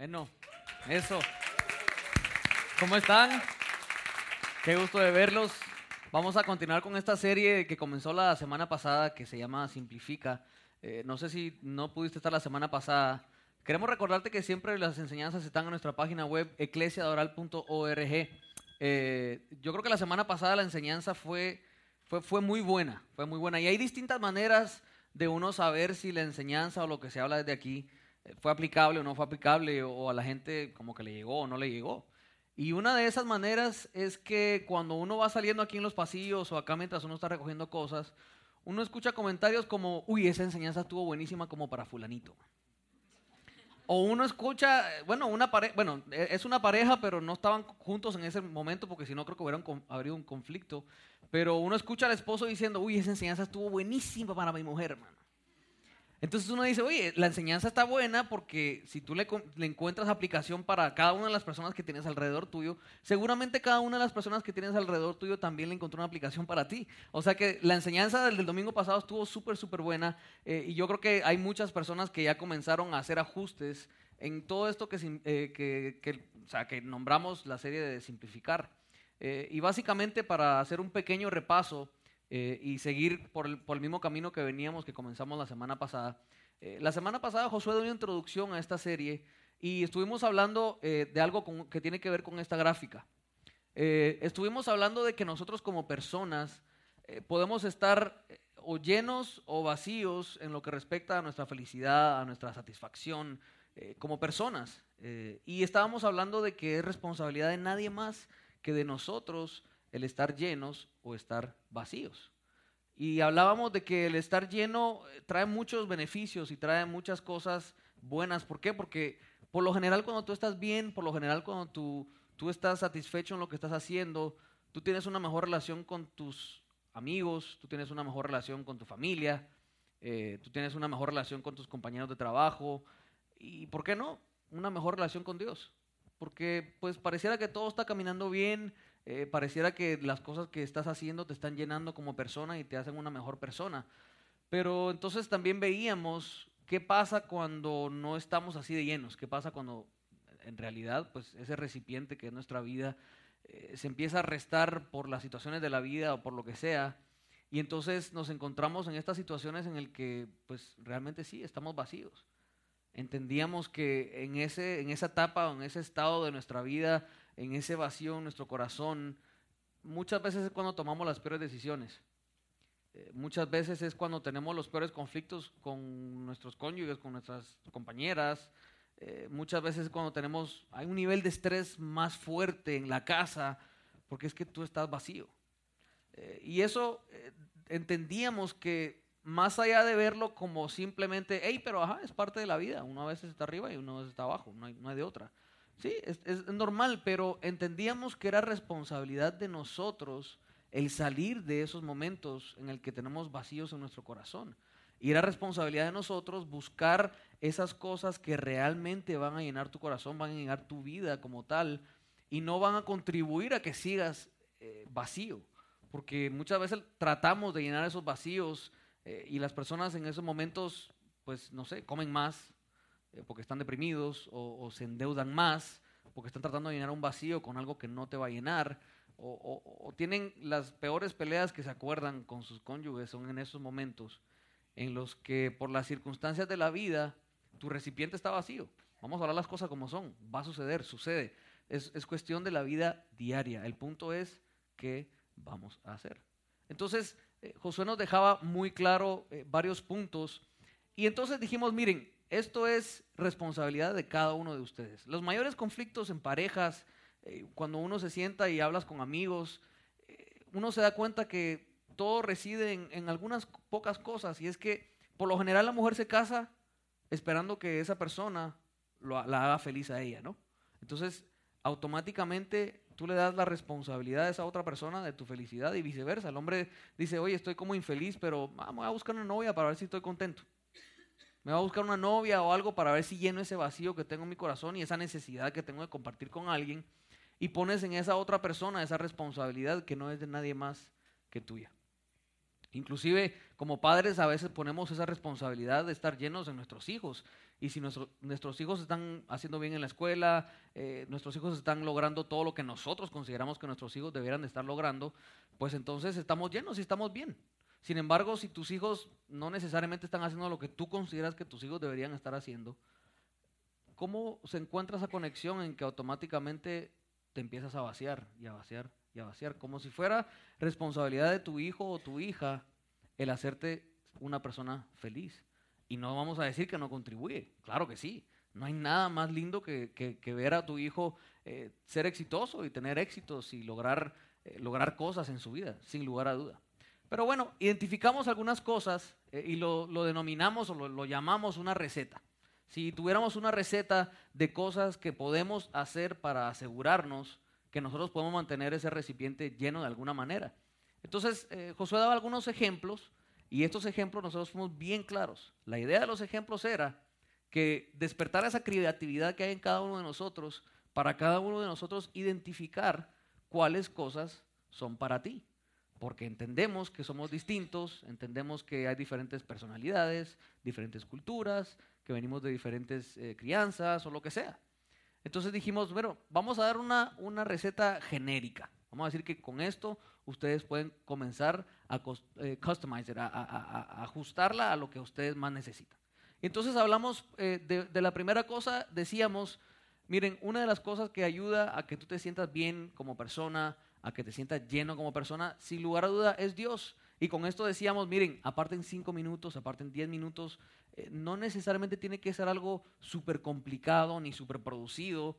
Bueno, eso. ¿Cómo están? Qué gusto de verlos. Vamos a continuar con esta serie que comenzó la semana pasada que se llama Simplifica. Eh, no sé si no pudiste estar la semana pasada. Queremos recordarte que siempre las enseñanzas están en nuestra página web eclesiadoral.org. Eh, yo creo que la semana pasada la enseñanza fue, fue, fue muy buena, fue muy buena. Y hay distintas maneras de uno saber si la enseñanza o lo que se habla desde aquí fue aplicable o no fue aplicable, o a la gente como que le llegó o no le llegó. Y una de esas maneras es que cuando uno va saliendo aquí en los pasillos o acá mientras uno está recogiendo cosas, uno escucha comentarios como, uy, esa enseñanza estuvo buenísima como para fulanito. O uno escucha, bueno, una pareja, bueno, e, es una pareja, pero no estaban juntos en ese momento porque si no creo que hubiera habido un conflicto. Pero uno escucha al esposo diciendo, uy, esa enseñanza estuvo buenísima para mi mujer, hermano. Entonces uno dice, oye, la enseñanza está buena porque si tú le, encuentras aplicación para cada una de las personas que tienes alrededor tuyo, seguramente cada una de las personas que tienes alrededor tuyo también le encontró una aplicación para ti. O sea que la enseñanza del, domingo pasado estuvo súper, súper buena eh, y yo creo que hay muchas personas que ya comenzaron a hacer ajustes en todo esto que, eh, que, o sea, que nombramos la serie de simplificar. Eh, y básicamente para hacer un pequeño repaso, eh, y seguir por el, mismo camino que veníamos, que comenzamos la semana pasada. Eh, la semana pasada Josué dio una introducción a esta serie y estuvimos hablando eh, de algo que tiene que ver con esta gráfica. estuvimos hablando de que nosotros como personas podemos estar o llenos o vacíos en lo que respecta a nuestra felicidad, a nuestra satisfacción como personas. y estábamos hablando de que es responsabilidad de nadie más que de nosotros el estar llenos o estar vacíos. Y hablábamos de que el estar lleno eh, trae muchos beneficios y trae muchas cosas buenas. ¿Por qué? Porque por lo general cuando tú estás bien, por lo general cuando tú, tú estás satisfecho en lo que estás haciendo, tú tienes una mejor relación con tus amigos, tú tienes una mejor relación con tu familia, eh, tú tienes una mejor relación con tus compañeros de trabajo y, ¿por qué no? Una mejor relación con Dios. Porque pues pareciera que todo está caminando bien, eh, pareciera que las cosas que estás haciendo te están llenando como persona y te hacen una mejor persona. Pero entonces también veíamos qué pasa cuando no estamos así de llenos, qué pasa cuando en realidad pues ese recipiente que es nuestra vida eh, se empieza a restar por las situaciones de la vida o por lo que sea. Y entonces nos encontramos en estas situaciones en el que pues realmente sí, estamos vacíos. Entendíamos que en, ese, en esa etapa o en ese estado de nuestra vida en ese vacío en nuestro corazón, muchas veces es cuando tomamos las peores decisiones. Eh, muchas veces es cuando tenemos los peores conflictos con nuestros cónyuges, con nuestras compañeras. Eh, muchas veces es cuando tenemos, hay un nivel de estrés más fuerte en la casa, porque es que tú estás vacío. Eh, y eso entendíamos que más allá de verlo como simplemente, hey, pero ajá, es parte de la vida. Uno a veces está arriba y uno a está abajo, no hay, no hay de otra. Sí, es, normal, pero entendíamos que era responsabilidad de nosotros el salir de esos momentos en el que tenemos vacíos en nuestro corazón. Y era responsabilidad de nosotros buscar esas cosas que realmente van a llenar tu corazón, van a llenar tu vida como tal, y no van a contribuir a que sigas eh, vacío. Porque muchas veces tratamos de llenar esos vacíos eh, y las personas en esos momentos, pues no sé, comen más, eh, porque están deprimidos o, se endeudan más, porque están tratando de llenar un vacío con algo que no te va a llenar, o, tienen las peores peleas que se acuerdan con sus cónyuges, son en esos momentos en los que por las circunstancias de la vida tu recipiente está vacío. Vamos a hablar las cosas como son, va a suceder, sucede. Es, cuestión de la vida diaria. El punto es qué vamos a hacer. Entonces, eh, Josué nos dejaba muy claro eh, varios puntos y entonces dijimos, miren, esto es responsabilidad de cada uno de ustedes. Los mayores conflictos en parejas, eh, cuando uno se sienta y hablas con amigos, eh, uno se da cuenta que todo reside en, algunas pocas cosas y es que por lo general la mujer se casa esperando que esa persona la haga feliz a ella, ¿no? Entonces, automáticamente tú le das la responsabilidad a esa otra persona de tu felicidad y viceversa. El hombre dice, oye, estoy como infeliz, pero vamos a buscar una novia para ver si estoy contento. Me va a buscar una novia o algo para ver si lleno ese vacío que tengo en mi corazón y esa necesidad que tengo de compartir con alguien. Y pones en esa otra persona esa responsabilidad que no es de nadie más que tuya. Inclusive como padres a veces ponemos esa responsabilidad de estar llenos de nuestros hijos. Y si nuestros hijos están haciendo bien en la escuela, eh, nuestros hijos están logrando todo lo que nosotros consideramos que nuestros hijos deberían de estar logrando, pues entonces estamos llenos y estamos bien. Sin embargo, si tus hijos no necesariamente están haciendo lo que tú consideras que tus hijos deberían estar haciendo, ¿cómo se encuentra esa conexión en que automáticamente te empiezas a vaciar y a vaciar y a vaciar? Como si fuera responsabilidad de tu hijo o tu hija el hacerte una persona feliz. Y no vamos a decir que no contribuye, claro que sí. No hay nada más lindo que, ver a tu hijo eh, ser exitoso y tener éxitos y lograr, eh, lograr cosas en su vida, sin lugar a duda. Pero bueno, identificamos algunas cosas eh, y lo, denominamos o lo, llamamos una receta. Si tuviéramos una receta de cosas que podemos hacer para asegurarnos que nosotros podemos mantener ese recipiente lleno de alguna manera. Entonces, Josué daba algunos ejemplos y estos ejemplos nosotros fuimos bien claros. La idea de los ejemplos era que despertar esa creatividad que hay en cada uno de nosotros, para cada uno de nosotros identificar cuáles cosas son para ti. Porque entendemos que somos distintos, entendemos que hay diferentes personalidades, diferentes culturas, que venimos de diferentes eh, crianzas o lo que sea. Entonces dijimos, bueno, vamos a dar una, una receta genérica. Vamos a decir que con esto ustedes pueden comenzar a eh, customizer, a, ajustarla a lo que ustedes más necesitan. Entonces hablamos eh, de, la primera cosa, decíamos, miren, una de las cosas que ayuda a que tú te sientas bien como persona, a que te sientas lleno como persona, sin lugar a duda, es Dios. Y con esto decíamos, miren, aparten cinco minutos, aparten diez minutos, eh, no necesariamente tiene que ser algo súper complicado ni súper producido.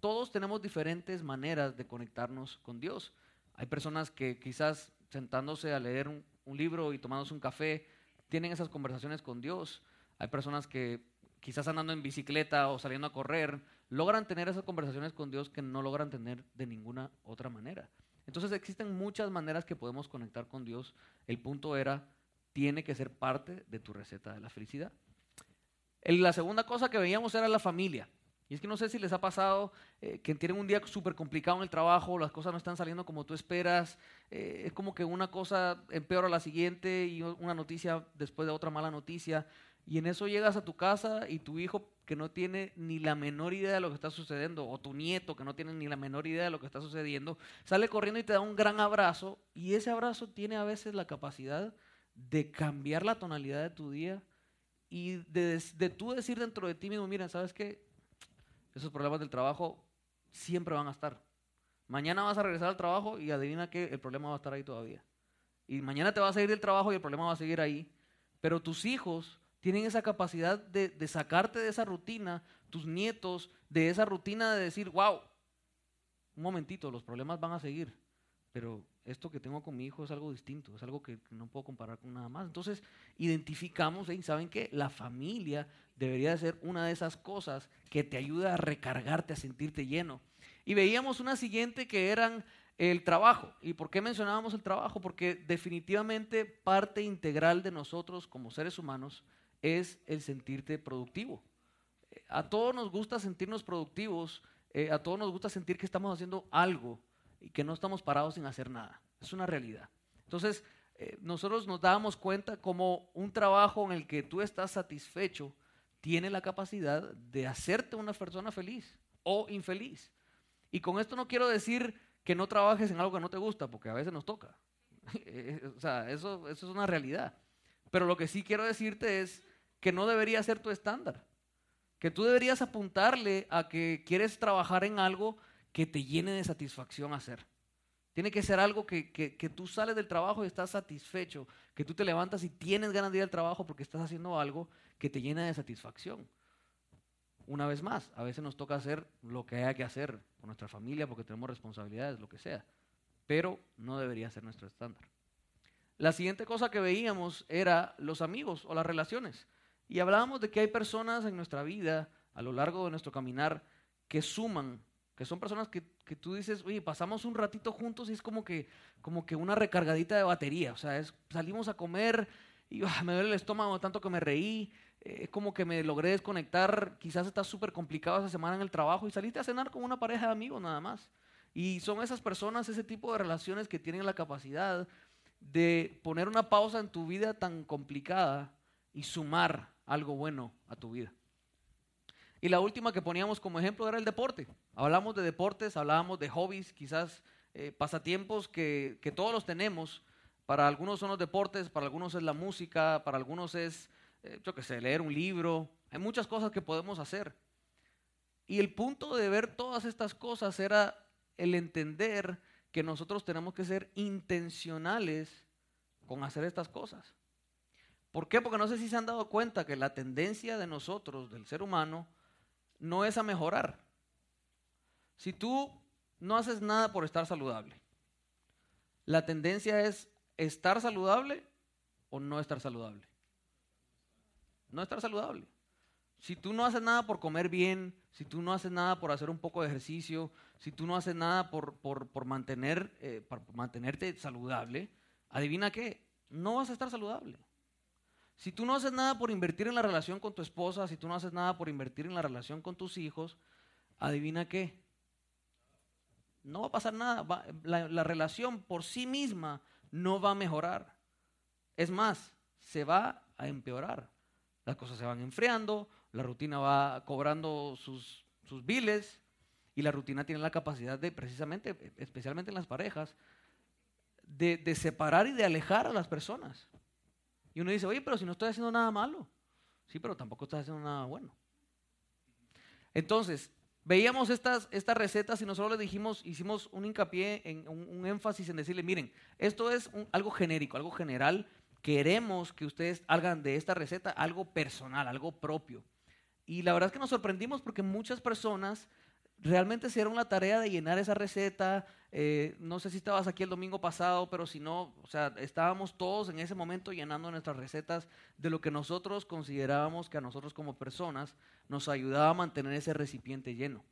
todos tenemos diferentes maneras de conectarnos con Dios. Hay personas que quizás sentándose a leer un, libro y tomándose un café, tienen esas conversaciones con Dios. Hay personas que quizás andando en bicicleta o saliendo a correr, logran tener esas conversaciones con Dios que no logran tener de ninguna otra manera. Entonces existen muchas maneras que podemos conectar con Dios. El punto era, tiene que ser parte de tu receta de la felicidad. la segunda cosa que veíamos era la familia. Y es que no sé si les ha pasado eh, que tienen un día súper complicado en el trabajo, las cosas no están saliendo como tú esperas, eh, es como que una cosa empeora la siguiente y una noticia después de otra mala noticia. Y en eso llegas a tu casa y tu hijo que no tiene ni la menor idea de lo que está sucediendo, o tu nieto que no tiene ni la menor idea de lo que está sucediendo, sale corriendo y te da un gran abrazo. Y ese abrazo tiene a veces la capacidad de cambiar la tonalidad de tu día y de, de tú decir dentro de ti mismo, mira, ¿sabes qué? esos problemas del trabajo siempre van a estar. Mañana vas a regresar al trabajo y adivina que el problema va a estar ahí todavía. Y mañana te vas a ir del trabajo y el problema va a seguir ahí. Pero tus hijos tienen esa capacidad de, sacarte de esa rutina, tus nietos, de esa rutina de decir, wow, un momentito, los problemas van a seguir. Pero esto que tengo con mi hijo es algo distinto, es algo que, no puedo comparar con nada más. Entonces, identificamos, y ¿saben que La familia debería ser una de esas cosas que te ayuda a recargarte, a sentirte lleno. Y veíamos una siguiente que eran el trabajo. ¿Y por qué mencionábamos el trabajo? Porque definitivamente parte integral de nosotros como seres humanos es el sentirte productivo. A todos nos gusta sentirnos productivos, eh, a todos nos gusta sentir que estamos haciendo algo y que no estamos parados sin hacer nada. Es una realidad. Entonces, eh, nosotros nos dábamos cuenta como un trabajo en el que tú estás satisfecho tiene la capacidad de hacerte una persona feliz o infeliz. Y con esto no quiero decir que no trabajes en algo que no te gusta, porque a veces nos toca. o sea, eso, eso es una realidad. Pero lo que sí quiero decirte es que no debería ser tu estándar. Que tú deberías apuntarle a que quieres trabajar en algo que te llene de satisfacción hacer. Tiene que ser algo que, que, tú sales del trabajo y estás satisfecho, que tú te levantas y tienes ganas de ir al trabajo porque estás haciendo algo que te llena de satisfacción. Una vez más, a veces nos toca hacer lo que haya que hacer con nuestra familia porque tenemos responsabilidades, lo que sea, pero no debería ser nuestro estándar. La siguiente cosa que veíamos era los amigos o las relaciones. Y hablábamos de que hay personas en nuestra vida, a lo largo de nuestro caminar, que suman que son personas que, que, tú dices, oye, pasamos un ratito juntos y es como que, como que una recargadita de batería. O sea, es, salimos a comer y ah, me duele el estómago tanto que me reí. Es como que me logré desconectar. Quizás está súper complicado esa semana en el trabajo y saliste a cenar con una pareja de amigos nada más. Y son esas personas, ese tipo de relaciones que tienen la capacidad de poner una pausa en tu vida tan complicada y sumar algo bueno a tu vida. Y la última que poníamos como ejemplo era el deporte. Hablamos de deportes, hablábamos de hobbies, quizás eh, pasatiempos que, que, todos los tenemos. Para algunos son los deportes, para algunos es la música, para algunos es, eh, yo qué sé, leer un libro. Hay muchas cosas que podemos hacer. Y el punto de ver todas estas cosas era el entender que nosotros tenemos que ser intencionales con hacer estas cosas. ¿Por qué? Porque no sé si se han dado cuenta que la tendencia de nosotros, del ser humano, no es a mejorar. Si tú no haces nada por estar saludable, la tendencia es estar saludable o no estar saludable. No estar saludable. Si tú no haces nada por comer bien, si tú no haces nada por hacer un poco de ejercicio, si tú no haces nada por, mantener, eh, mantenerte saludable, adivina qué, no vas a estar saludable. Si tú no haces nada por invertir en la relación con tu esposa, si tú no haces nada por invertir en la relación con tus hijos, adivina qué. No va a pasar nada. la, relación por sí misma no va a mejorar. Es más, se va a empeorar. Las cosas se van enfriando, la rutina va cobrando sus, sus biles y la rutina tiene la capacidad de, precisamente, especialmente en las parejas, de, de separar y de alejar a las personas. Y uno dice, oye, pero si no estoy haciendo nada malo. Sí, pero tampoco estás haciendo nada bueno. Entonces, veíamos estas, estas recetas y nosotros le dijimos, hicimos un hincapié, en un, énfasis en decirle, miren, esto es algo genérico, algo general. Queremos que ustedes hagan de esta receta algo personal, algo propio. Y la verdad es que nos sorprendimos porque muchas personas realmente se dieron la tarea de llenar esa receta. Eh, no sé si estabas aquí el domingo pasado, pero si no, o sea, estábamos todos en ese momento llenando nuestras recetas de lo que nosotros considerábamos que a nosotros como personas nos ayudaba a mantener ese recipiente lleno.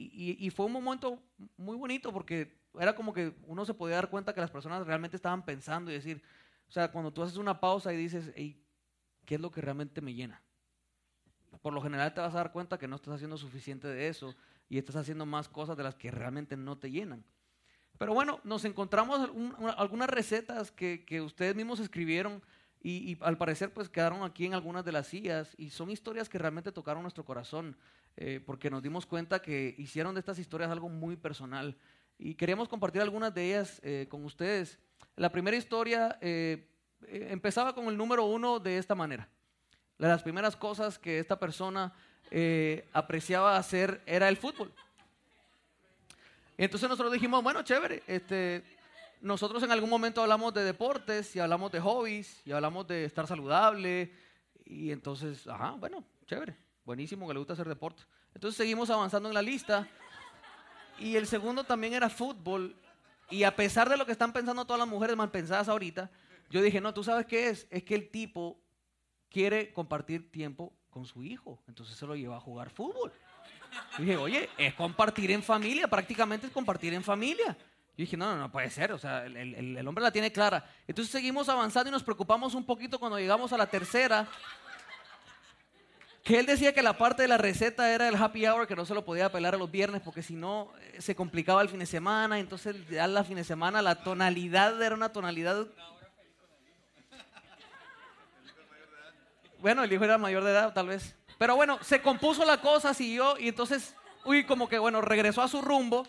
Y, fue un momento muy bonito porque era como que uno se podía dar cuenta que las personas realmente estaban pensando y decir, o sea, cuando tú haces una pausa y dices, ¿qué es lo que realmente me llena? Por lo general te vas a dar cuenta que no estás haciendo suficiente de eso y estás haciendo más cosas de las que realmente no te llenan. Pero bueno, nos encontramos algunas recetas que, ustedes mismos escribieron y, al parecer pues quedaron aquí en algunas de las sillas y son historias que realmente tocaron nuestro corazón eh, porque nos dimos cuenta que hicieron de estas historias algo muy personal y queríamos compartir algunas de ellas eh, con ustedes. La primera historia eh, empezaba con el número uno de esta manera. Las primeras cosas que esta persona eh, apreciaba hacer era el fútbol. Entonces nosotros dijimos, bueno, chévere, este, nosotros en algún momento hablamos de deportes y hablamos de hobbies y hablamos de estar saludable. Y entonces, ajá, bueno, chévere, buenísimo que le gusta hacer deporte. Entonces seguimos avanzando en la lista. Y el segundo también era fútbol. Y a pesar de lo que están pensando todas las mujeres mal pensadas ahorita, yo dije, no, tú sabes qué es, es que el tipo quiere compartir tiempo con su hijo. Entonces se lo lleva a jugar fútbol. Y dije, oye, es compartir en familia, prácticamente es compartir en familia. Y dije, no, no, no puede ser, o sea, el, el, hombre la tiene clara. Entonces seguimos avanzando y nos preocupamos un poquito cuando llegamos a la tercera. Que él decía que la parte de la receta era el happy hour, que no se lo podía pelar a los viernes porque si no eh, se complicaba el fin de semana. Entonces ya la fin de semana la tonalidad era una tonalidad Bueno, el hijo era mayor de edad, tal vez. Pero bueno, se compuso la cosa, siguió y entonces, uy, como que bueno, regresó a su rumbo.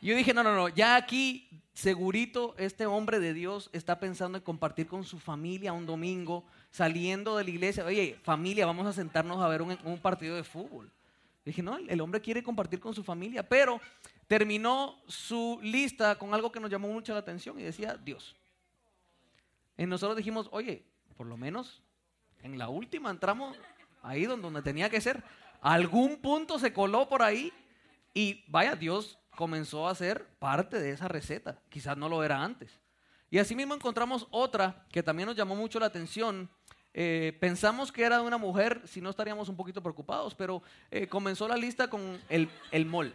Yo dije, no, no, no, ya aquí segurito este hombre de Dios está pensando en compartir con su familia un domingo, saliendo de la iglesia. Oye, familia, vamos a sentarnos a ver un, partido de fútbol. dije, no, el hombre quiere compartir con su familia, pero terminó su lista con algo que nos llamó mucho la atención y decía, Dios. Y nosotros dijimos, oye, por lo menos en la última entramos ahí donde tenía que ser. Algún punto se coló por ahí y vaya, Dios comenzó a ser parte de esa receta. Quizás no lo era antes. Y así mismo encontramos otra que también nos llamó mucho la atención. Eh, pensamos que era de una mujer, si no estaríamos un poquito preocupados, pero eh, comenzó la lista con el, el mol.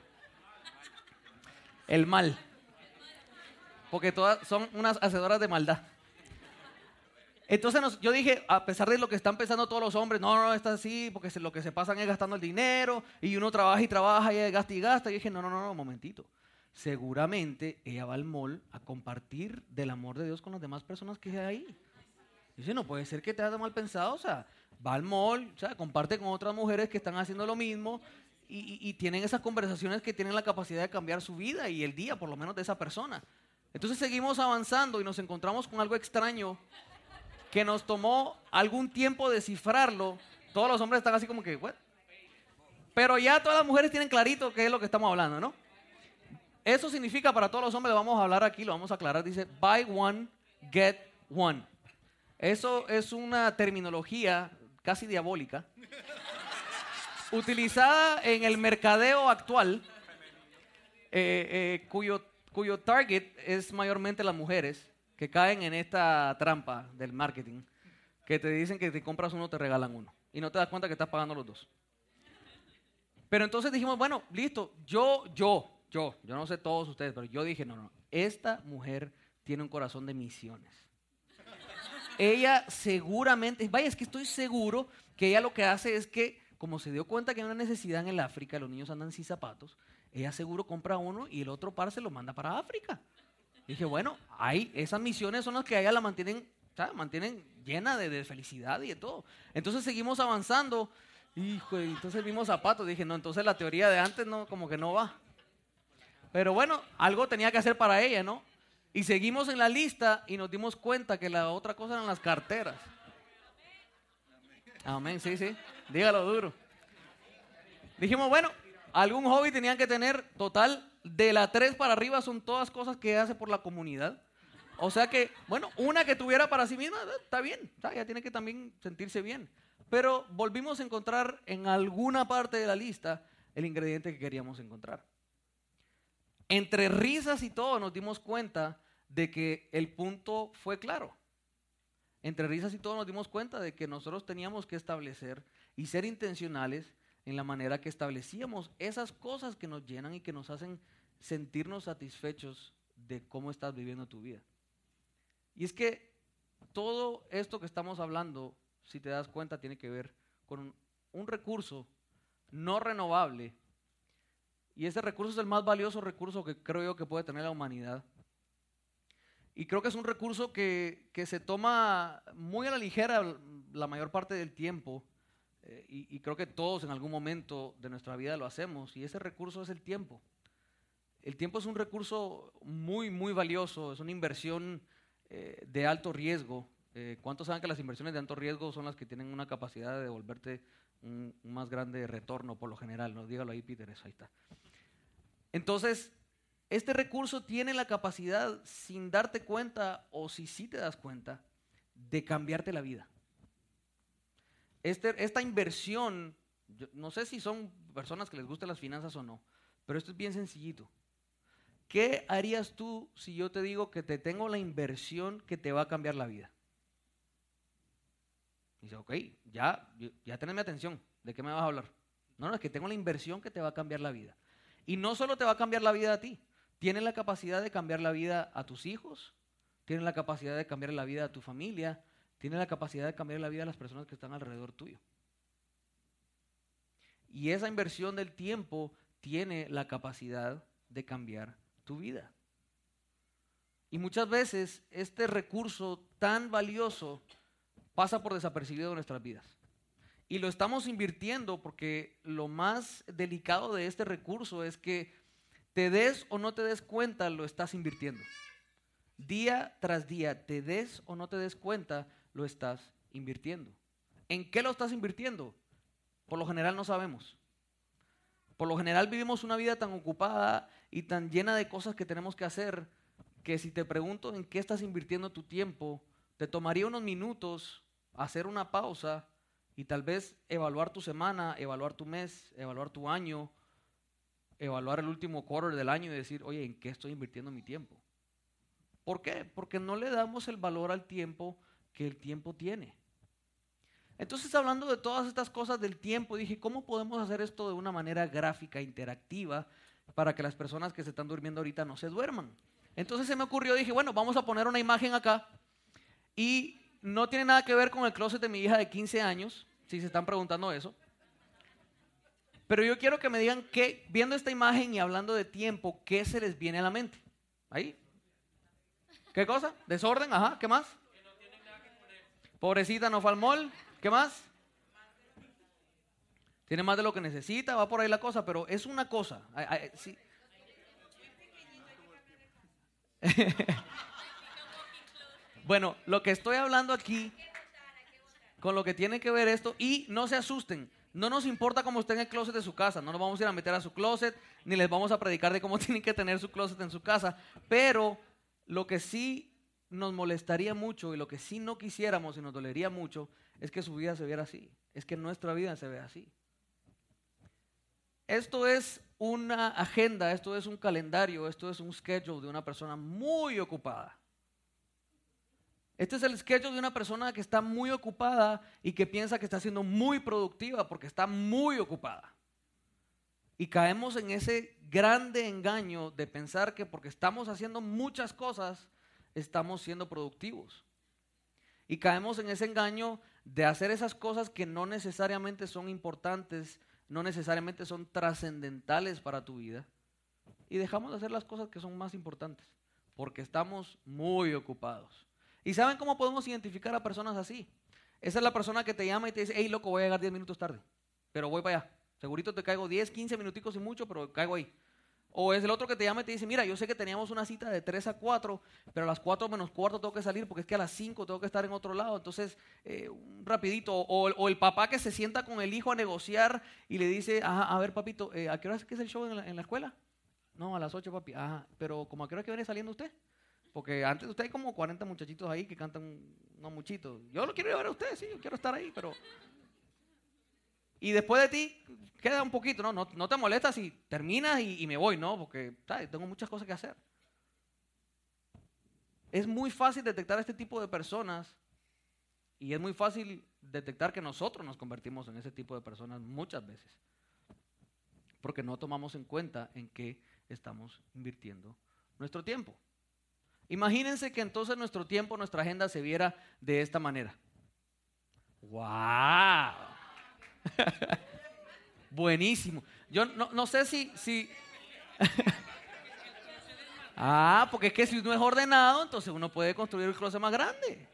El mal. Porque todas son unas hacedoras de maldad. Entonces yo dije, a pesar de lo que están pensando todos los hombres, no, no, está así, porque lo que se pasan es gastando el dinero y uno trabaja y trabaja y gasta y gasta. Y dije, no, no, no, no, momentito. Seguramente ella va al mall a compartir del amor de Dios con las demás personas que hay ahí. Dice, no puede ser que te haya mal pensado, o sea, va al mall, o sea, comparte con otras mujeres que están haciendo lo mismo y, y tienen esas conversaciones que tienen la capacidad de cambiar su vida y el día, por lo menos, de esa persona. Entonces seguimos avanzando y nos encontramos con algo extraño que nos tomó algún tiempo descifrarlo. Todos los hombres están así como que, ¿what? Pero ya todas las mujeres tienen clarito qué es lo que estamos hablando, ¿no? Eso significa para todos los hombres, vamos a hablar aquí, lo vamos a aclarar, dice buy one, get one. Eso es una terminología casi diabólica, utilizada en el mercadeo actual, eh, eh, cuyo, cuyo target es mayormente las mujeres que caen en esta trampa del marketing, que te dicen que si compras uno te regalan uno y no te das cuenta que estás pagando los dos. Pero entonces dijimos, bueno, listo, yo, yo, yo, yo no sé todos ustedes, pero yo dije, no, no, esta mujer tiene un corazón de misiones. Ella seguramente, vaya, es que estoy seguro que ella lo que hace es que, como se dio cuenta que hay una necesidad en el África, los niños andan sin zapatos, ella seguro compra uno y el otro par se lo manda para África. Dije, bueno, hay, esas misiones son las que a ella la mantienen, mantienen llena de, de felicidad y de todo. Entonces seguimos avanzando. Hijo, entonces vimos zapatos. Dije, no, entonces la teoría de antes no, como que no va. Pero bueno, algo tenía que hacer para ella, ¿no? Y seguimos en la lista y nos dimos cuenta que la otra cosa eran las carteras. Amén, sí, sí. Dígalo duro. Dijimos, bueno, algún hobby tenían que tener. Total, de la tres para arriba son todas cosas que hace por la comunidad. O sea que, bueno, una que tuviera para sí misma, eh, está bien. Ya tiene que también sentirse bien. Pero volvimos a encontrar en alguna parte de la lista el ingrediente que queríamos encontrar entre risas y todo nos dimos cuenta de que el punto fue claro. Entre risas y todo nos dimos cuenta de que nosotros teníamos que establecer y ser intencionales en la manera que establecíamos esas cosas que nos llenan y que nos hacen sentirnos satisfechos de cómo estás viviendo tu vida. Y es que todo esto que estamos hablando, si te das cuenta, tiene que ver con un recurso no renovable y ese recurso es el más valioso recurso que creo yo que puede tener la humanidad. Y creo que es un recurso que, se toma muy a la ligera la mayor parte del tiempo. Eh, y, creo que todos en algún momento de nuestra vida lo hacemos. Y ese recurso es el tiempo. El tiempo es un recurso muy, muy valioso. Es una inversión eh, de alto riesgo. Eh, ¿Cuántos saben que las inversiones de alto riesgo son las que tienen una capacidad de devolverte un, más grande retorno por lo general, ¿no? Dígalo ahí, Peter, eso ahí está. Entonces, este recurso tiene la capacidad, sin darte cuenta, o si sí te das cuenta, de cambiarte la vida. Este, esta inversión, no sé si son personas que les gustan las finanzas o no, pero esto es bien sencillito. ¿Qué harías tú si yo te digo que te tengo la inversión que te va a cambiar la vida? Dice, ok, ya, ya tenés mi atención. ¿De qué me vas a hablar? No, no, es que tengo la inversión que te va a cambiar la vida. Y no solo te va a cambiar la vida a ti, tiene la capacidad de cambiar la vida a tus hijos, tiene la capacidad de cambiar la vida a tu familia, tiene la capacidad de cambiar la vida a las personas que están alrededor tuyo. Y esa inversión del tiempo tiene la capacidad de cambiar tu vida. Y muchas veces este recurso tan valioso pasa por desapercibido en nuestras vidas. Y lo estamos invirtiendo porque lo más delicado de este recurso es que te des o no te des cuenta, lo estás invirtiendo. Día tras día, te des o no te des cuenta, lo estás invirtiendo. ¿En qué lo estás invirtiendo? Por lo general no sabemos. Por lo general vivimos una vida tan ocupada y tan llena de cosas que tenemos que hacer que si te pregunto en qué estás invirtiendo tu tiempo, te tomaría unos minutos hacer una pausa y tal vez evaluar tu semana, evaluar tu mes, evaluar tu año, evaluar el último quarter del año y decir, oye, ¿en qué estoy invirtiendo mi tiempo? ¿Por qué? Porque no le damos el valor al tiempo que el tiempo tiene. Entonces, hablando de todas estas cosas del tiempo, dije, ¿cómo podemos hacer esto de una manera gráfica, interactiva, para que las personas que se están durmiendo ahorita no se duerman? Entonces se me ocurrió, dije, bueno, vamos a poner una imagen acá y no tiene nada que ver con el closet de mi hija de 15 años, si se están preguntando eso. Pero yo quiero que me digan que, viendo esta imagen y hablando de tiempo, ¿qué se les viene a la mente? Ahí. ¿Qué cosa? Desorden, ajá, ¿qué más? Pobrecita no fue al mall, ¿qué más? Tiene más de lo que necesita, va por ahí la cosa, pero es una cosa. bueno, lo que estoy hablando aquí, con lo que tiene que ver esto, y no se asusten, no nos importa cómo esté en el closet de su casa, no nos vamos a ir a meter a su closet, ni les vamos a predicar de cómo tienen que tener su closet en su casa, pero lo que sí nos molestaría mucho y lo que sí no quisiéramos y nos dolería mucho es que su vida se viera así, es que nuestra vida se vea así. Esto es una agenda, esto es un calendario, esto es un schedule de una persona muy ocupada. Este es el schedule de una persona que está muy ocupada y que piensa que está siendo muy productiva porque está muy ocupada. Y caemos en ese grande engaño de pensar que porque estamos haciendo muchas cosas, estamos siendo productivos. Y caemos en ese engaño de hacer esas cosas que no necesariamente son importantes no necesariamente son trascendentales para tu vida. Y dejamos de hacer las cosas que son más importantes, porque estamos muy ocupados. ¿Y saben cómo podemos identificar a personas así? Esa es la persona que te llama y te dice, hey, loco, voy a llegar 10 minutos tarde, pero voy para allá. Segurito te caigo 10, 15 minuticos y mucho, pero caigo ahí. O es el otro que te llama y te dice, mira, yo sé que teníamos una cita de 3 a 4, pero a las 4 menos cuarto tengo que salir porque es que a las 5 tengo que estar en otro lado. Entonces, eh, rapidito. O, el papá que se sienta con el hijo a negociar y le dice, a ver, papito, eh, ¿a qué hora es que es el show en la, escuela? No, a las 8, papi. Ajá, pero ¿como a qué hora que viene saliendo usted? Porque antes usted hay como 40 muchachitos ahí que cantan unos muchitos. Yo lo quiero llevar a usted, sí, yo quiero estar ahí, pero y después de ti queda un poquito, ¿no? No, te molesta si terminas y, me voy, ¿no? Porque tengo muchas cosas que hacer. Es muy fácil detectar este tipo de personas y es muy fácil detectar que nosotros nos convertimos en ese tipo de personas muchas veces. Porque no tomamos en cuenta en qué estamos invirtiendo nuestro tiempo. Imagínense que entonces nuestro tiempo, nuestra agenda se viera de esta manera. ¡Wow! Buenísimo. Yo no, sé si... si... ah, porque es que si uno es ordenado, entonces uno puede construir el closet más grande.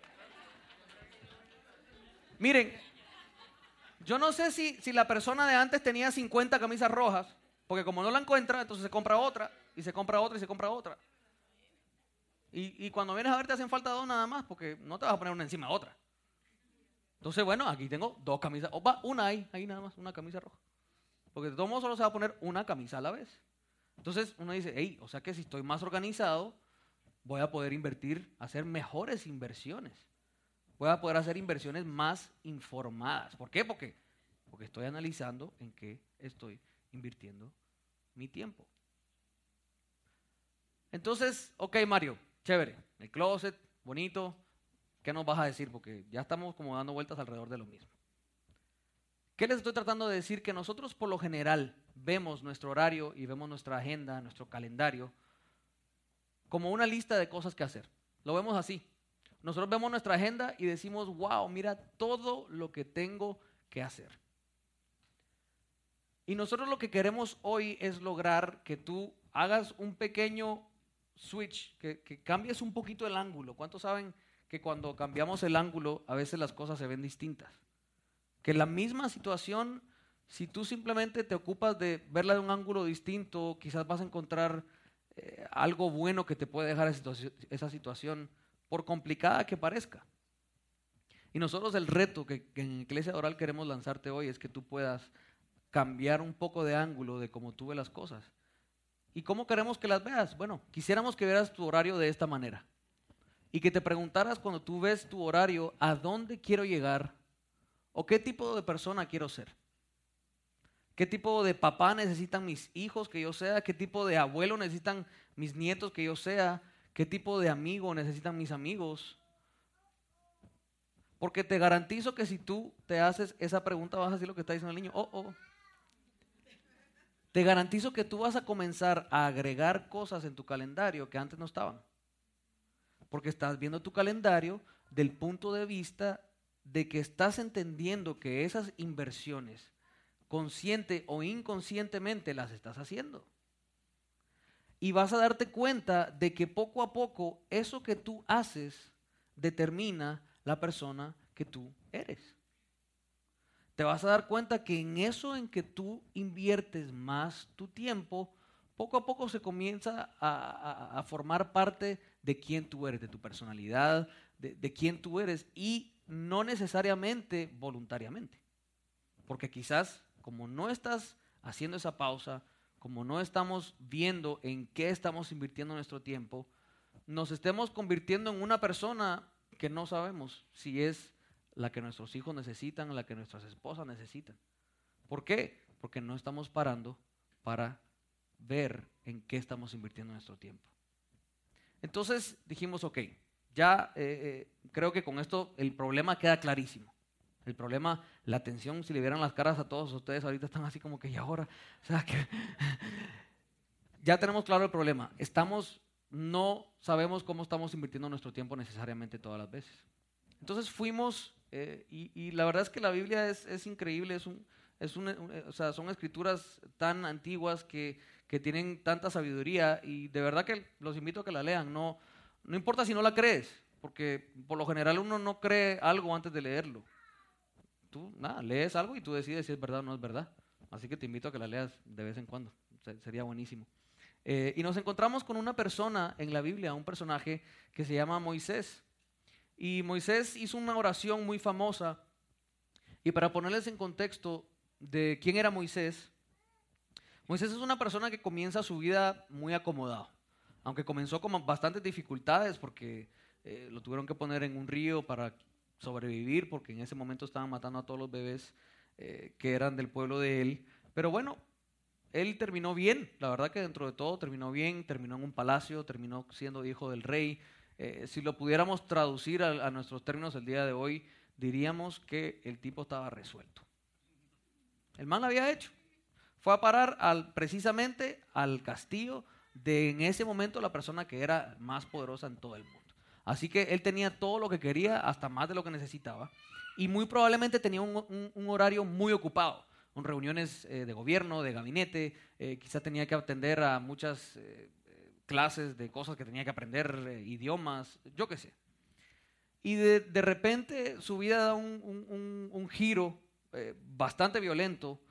Miren, yo no sé si, si la persona de antes tenía 50 camisas rojas, porque como no la encuentra, entonces se compra otra, y se compra otra, y se compra otra. Y, y, cuando vienes a ver te hacen falta dos nada más, porque no te vas a poner una encima de otra. Entonces, bueno, aquí tengo dos camisas. O va, una ahí, ahí nada más, una camisa roja. Porque de todos modos solo se va a poner una camisa a la vez. Entonces uno dice, hey, o sea que si estoy más organizado, voy a poder invertir, hacer mejores inversiones. Voy a poder hacer inversiones más informadas. ¿Por qué? Porque, porque estoy analizando en qué estoy invirtiendo mi tiempo. Entonces, ok, Mario, chévere. El closet, bonito, ¿Qué nos vas a decir? Porque ya estamos como dando vueltas alrededor de lo mismo. ¿Qué les estoy tratando de decir? Que nosotros por lo general vemos nuestro horario y vemos nuestra agenda, nuestro calendario, como una lista de cosas que hacer. Lo vemos así. Nosotros vemos nuestra agenda y decimos, wow, mira todo lo que tengo que hacer. Y nosotros lo que queremos hoy es lograr que tú hagas un pequeño switch, que, que cambies un poquito el ángulo. ¿Cuántos saben que cuando cambiamos el ángulo a veces las cosas se ven distintas. Que la misma situación, si tú simplemente te ocupas de verla de un ángulo distinto, quizás vas a encontrar eh, algo bueno que te puede dejar esa situación, por complicada que parezca. Y nosotros el reto que, en Iglesia Oral queremos lanzarte hoy es que tú puedas cambiar un poco de ángulo de cómo tú ves las cosas. ¿Y cómo queremos que las veas? Bueno, quisiéramos que vieras tu horario de esta manera y que te preguntaras cuando tú ves tu horario, ¿a dónde quiero llegar? ¿O qué tipo de persona quiero ser? ¿Qué tipo de papá necesitan mis hijos que yo sea? ¿Qué tipo de abuelo necesitan mis nietos que yo sea? ¿Qué tipo de amigo necesitan mis amigos? Porque te garantizo que si tú te haces esa pregunta vas a decir lo que está diciendo el niño. Oh, oh. Te garantizo que tú vas a comenzar a agregar cosas en tu calendario que antes no estaban porque estás viendo tu calendario del punto de vista de que estás entendiendo que esas inversiones, consciente o inconscientemente, las estás haciendo. Y vas a darte cuenta de que poco a poco eso que tú haces determina la persona que tú eres. te vas a dar cuenta que en eso en que tú inviertes más tu tiempo, poco a poco se comienza a, formar parte de quién tú eres, de tu personalidad, de, quién tú eres y no necesariamente voluntariamente. Porque quizás como no estás haciendo esa pausa, como no estamos viendo en qué estamos invirtiendo nuestro tiempo, nos estemos convirtiendo en una persona que no sabemos si es la que nuestros hijos necesitan, la que nuestras esposas necesitan. ¿Por qué? Porque no estamos parando para ver en qué estamos invirtiendo nuestro tiempo. Entonces dijimos, ok, ya eh, eh, creo que con esto el problema queda clarísimo. El problema, la tensión, si le vieran las caras a todos ustedes ahorita están así como que, ¿y ahora? O sea, que ya tenemos claro el problema. Estamos, no sabemos cómo estamos invirtiendo nuestro tiempo necesariamente todas las veces. Entonces fuimos eh, y, la verdad es que la Biblia es, increíble, es un, es o sea, son escrituras tan antiguas que, que, tienen tanta sabiduría y de verdad que los invito a que la lean. No, no importa si no la crees, porque por lo general uno no cree algo antes de leerlo. Tú, nada, lees algo y tú decides si es verdad o no es verdad. Así que te invito a que la leas de vez en cuando. Sería buenísimo. Eh, y nos encontramos con una persona en la Biblia, un personaje que se llama Moisés. Y Moisés hizo una oración muy famosa. Y para ponerles en contexto de quién era Moisés, Moisés es una persona que comienza su vida muy acomodado. Aunque comenzó con bastantes dificultades porque eh, lo tuvieron que poner en un río para sobrevivir, porque en ese momento estaban matando a todos los bebés eh, que eran del pueblo de él. Pero bueno, él terminó bien, la verdad que dentro de todo terminó bien, terminó en un palacio, terminó siendo hijo del rey, eh, si lo pudiéramos traducir a, nuestros términos el día de hoy, diríamos que el tipo estaba resuelto. El mal lo había hecho. Fue a parar al, precisamente al castillo de en ese momento la persona que era más poderosa en todo el mundo. Así que él tenía todo lo que quería, hasta más de lo que necesitaba, y muy probablemente tenía un, horario muy ocupado, con reuniones eh, de gobierno, de gabinete, eh, quizá tenía que atender a muchas clases de cosas que tenía que aprender, eh, idiomas, yo qué sé. Y de, de, repente su vida da un, un, giro eh, bastante violento.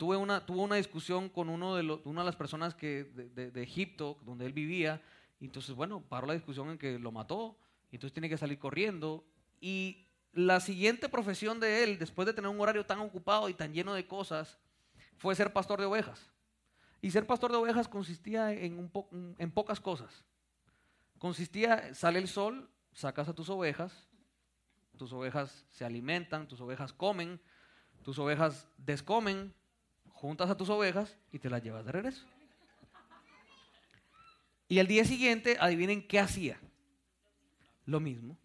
Tuve una, tuvo una discusión con uno de los, una de las personas que, de, de, Egipto, donde él vivía, y entonces, bueno, paró la discusión en que lo mató, y entonces tiene que salir corriendo. Y la siguiente profesión de él, después de tener un horario tan ocupado y tan lleno de cosas, fue ser pastor de ovejas. Y ser pastor de ovejas consistía en, un en pocas cosas. Consistía, sale el sol, sacas a tus ovejas, tus ovejas se alimentan, tus ovejas comen, tus ovejas descomen, juntas a tus ovejas y te las llevas de regreso. Y el día siguiente, adivinen qué hacía. Lo mismo.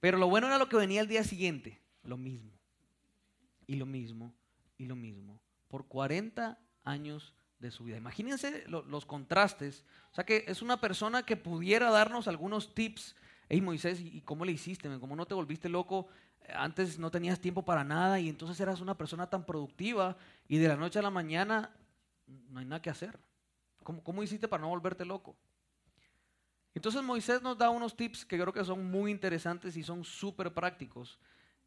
Pero lo bueno era lo que venía el día siguiente. Lo mismo. Y lo mismo. Y lo mismo. Por 40 años de su vida. Imagínense los contrastes. O sea que es una persona que pudiera darnos algunos tips. Hey Moisés, ¿y cómo le hiciste? ¿Cómo no te volviste loco? Antes no tenías tiempo para nada y entonces eras una persona tan productiva y de la noche a la mañana no hay nada que hacer. ¿Cómo, cómo hiciste para no volverte loco? Entonces Moisés nos da unos tips que creo que son muy interesantes y son súper prácticos.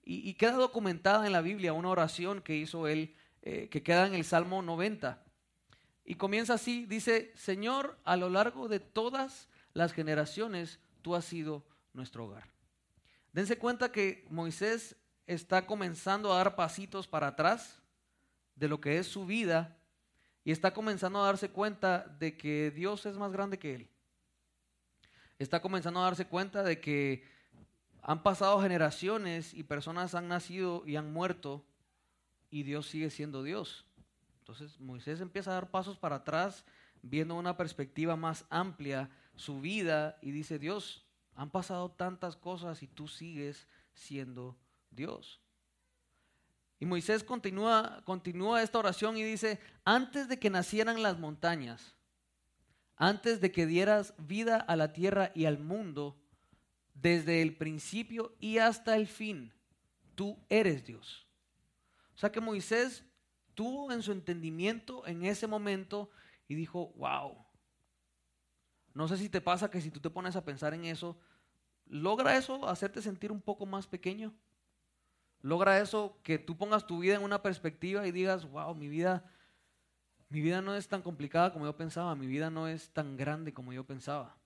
Y, y, queda documentada en la Biblia una oración que hizo él eh, que queda en el Salmo 90. Y comienza así, dice, Señor, a lo largo de todas las generaciones, tú has sido nuestro hogar. Dense cuenta que Moisés está comenzando a dar pasitos para atrás de lo que es su vida y está comenzando a darse cuenta de que Dios es más grande que él. Está comenzando a darse cuenta de que han pasado generaciones y personas han nacido y han muerto y Dios sigue siendo Dios. Entonces Moisés empieza a dar pasos para atrás, viendo una perspectiva más amplia, su vida, y dice, Dios, han pasado tantas cosas y tú sigues siendo Dios. Y Moisés continúa, esta oración y dice, antes de que nacieran las montañas, antes de que dieras vida a la tierra y al mundo, desde el principio y hasta el fin, tú eres Dios. O sea que Moisés tuvo en su entendimiento en ese momento y dijo, wow. No sé si te pasa que si tú te pones a pensar en eso, ¿logra eso hacerte sentir un poco más pequeño? Logra eso que tú pongas tu vida en una perspectiva y digas, wow, mi vida, mi vida no es tan complicada como yo pensaba, mi vida no es tan grande como yo pensaba.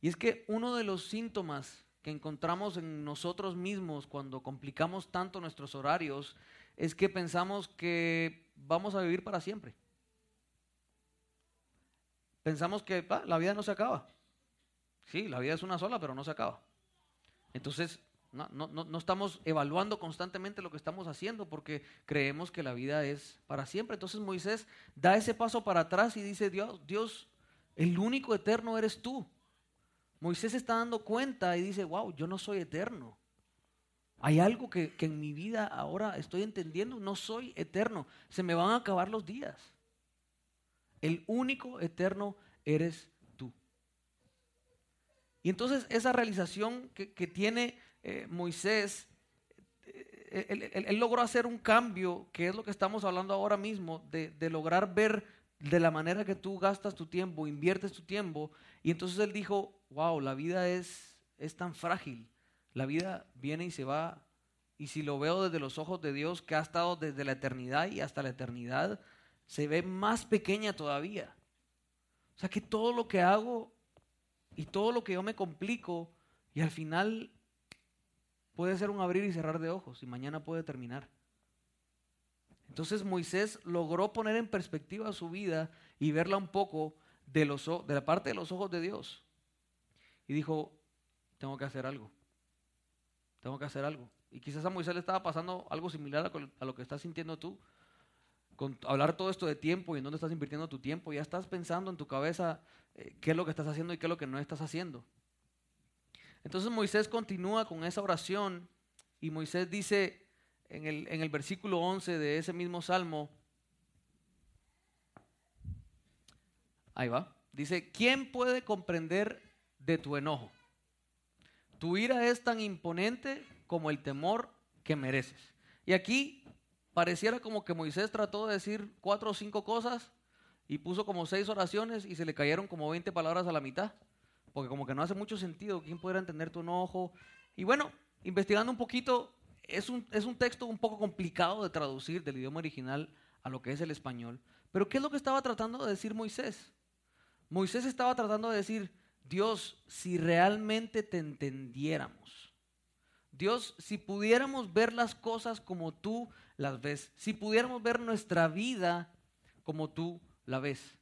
Y es que uno de los síntomas que encontramos en nosotros mismos cuando complicamos tanto nuestros horarios es que pensamos que vamos a vivir para siempre. Pensamos que la vida no se acaba. Sí, la vida es una sola, pero no se acaba. Entonces, no, no, no, estamos evaluando constantemente lo que estamos haciendo porque creemos que la vida es para siempre. Entonces Moisés da ese paso para atrás y dice, Dios, Dios, el único eterno eres tú. Moisés está dando cuenta y dice, wow, yo no soy eterno. Hay algo que, que, en mi vida ahora estoy entendiendo, no soy eterno, se me van a acabar los días. El único eterno eres tú. Y entonces esa realización que, que tiene eh, Moisés, eh, él, logró hacer un cambio, que es lo que estamos hablando ahora mismo, de, de lograr ver de la manera que tú gastas tu tiempo, inviertes tu tiempo. Y entonces él dijo, wow, la vida es, es tan frágil. La vida viene y se va. Y si lo veo desde los ojos de Dios, que ha estado desde la eternidad y hasta la eternidad, se ve más pequeña todavía. O sea que todo lo que hago y todo lo que yo me complico y al final puede ser un abrir y cerrar de ojos y mañana puede terminar. Entonces Moisés logró poner en perspectiva su vida y verla un poco de, la parte de los ojos de Dios. Y dijo, tengo que hacer algo. Tengo que hacer algo. Y quizás a Moisés le estaba pasando algo similar a, lo que estás sintiendo tú. Hablar todo esto de tiempo y en dónde estás invirtiendo tu tiempo, ya estás pensando en tu cabeza eh, qué es lo que estás haciendo y qué es lo que no estás haciendo. Entonces Moisés continúa con esa oración y Moisés dice, en el, en el versículo 11 de ese mismo salmo, ahí va, dice, ¿quién puede comprender de tu enojo? Tu ira es tan imponente como el temor que mereces. Y aquí pareciera como que Moisés trató de decir cuatro o cinco cosas y puso como seis oraciones y se le cayeron como 20 palabras a la mitad, porque como que no hace mucho sentido, ¿quién pudiera entender tu enojo? Y bueno, investigando un poquito, es un, es un texto un poco complicado de traducir del idioma original a lo que es el español. Pero ¿qué es lo que estaba tratando de decir Moisés? Moisés estaba tratando de decir, Dios, si realmente te entendiéramos, Dios, si pudiéramos ver las cosas como tú las ves, si pudiéramos ver nuestra vida como tú la ves,